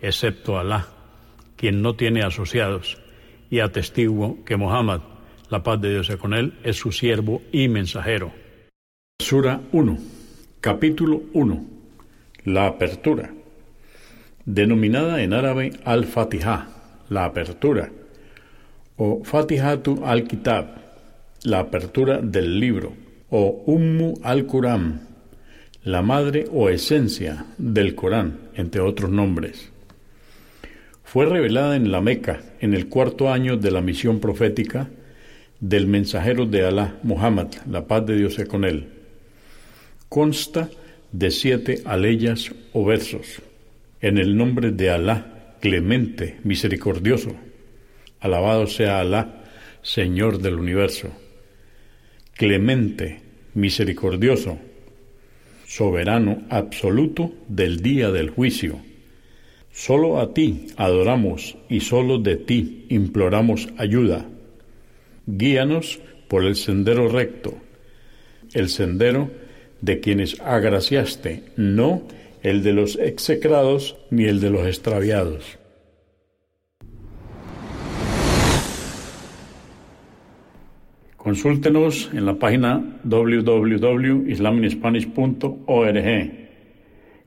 excepto Alá, quien no tiene asociados, y atestiguo que Muhammad, la paz de Dios sea con él, es su siervo y mensajero. Sura 1, capítulo 1, la apertura, denominada en árabe al-Fatiha, la apertura, o Fatihatu al-Kitab, la apertura del libro, o Ummu al-Quran, la madre o esencia del Corán, entre otros nombres. Fue revelada en la Meca en el cuarto año de la misión profética del mensajero de Alá, Muhammad, la paz de Dios sea con él. Consta de siete aleyas o versos, en el nombre de Alá, clemente, misericordioso. Alabado sea Alá, Señor del universo. Clemente, misericordioso soberano absoluto del día del juicio. Solo a ti adoramos y solo de ti imploramos ayuda. Guíanos por el sendero recto, el sendero de quienes agraciaste, no el de los execrados ni el de los extraviados. Consúltenos en la página www.islaminspanish.org.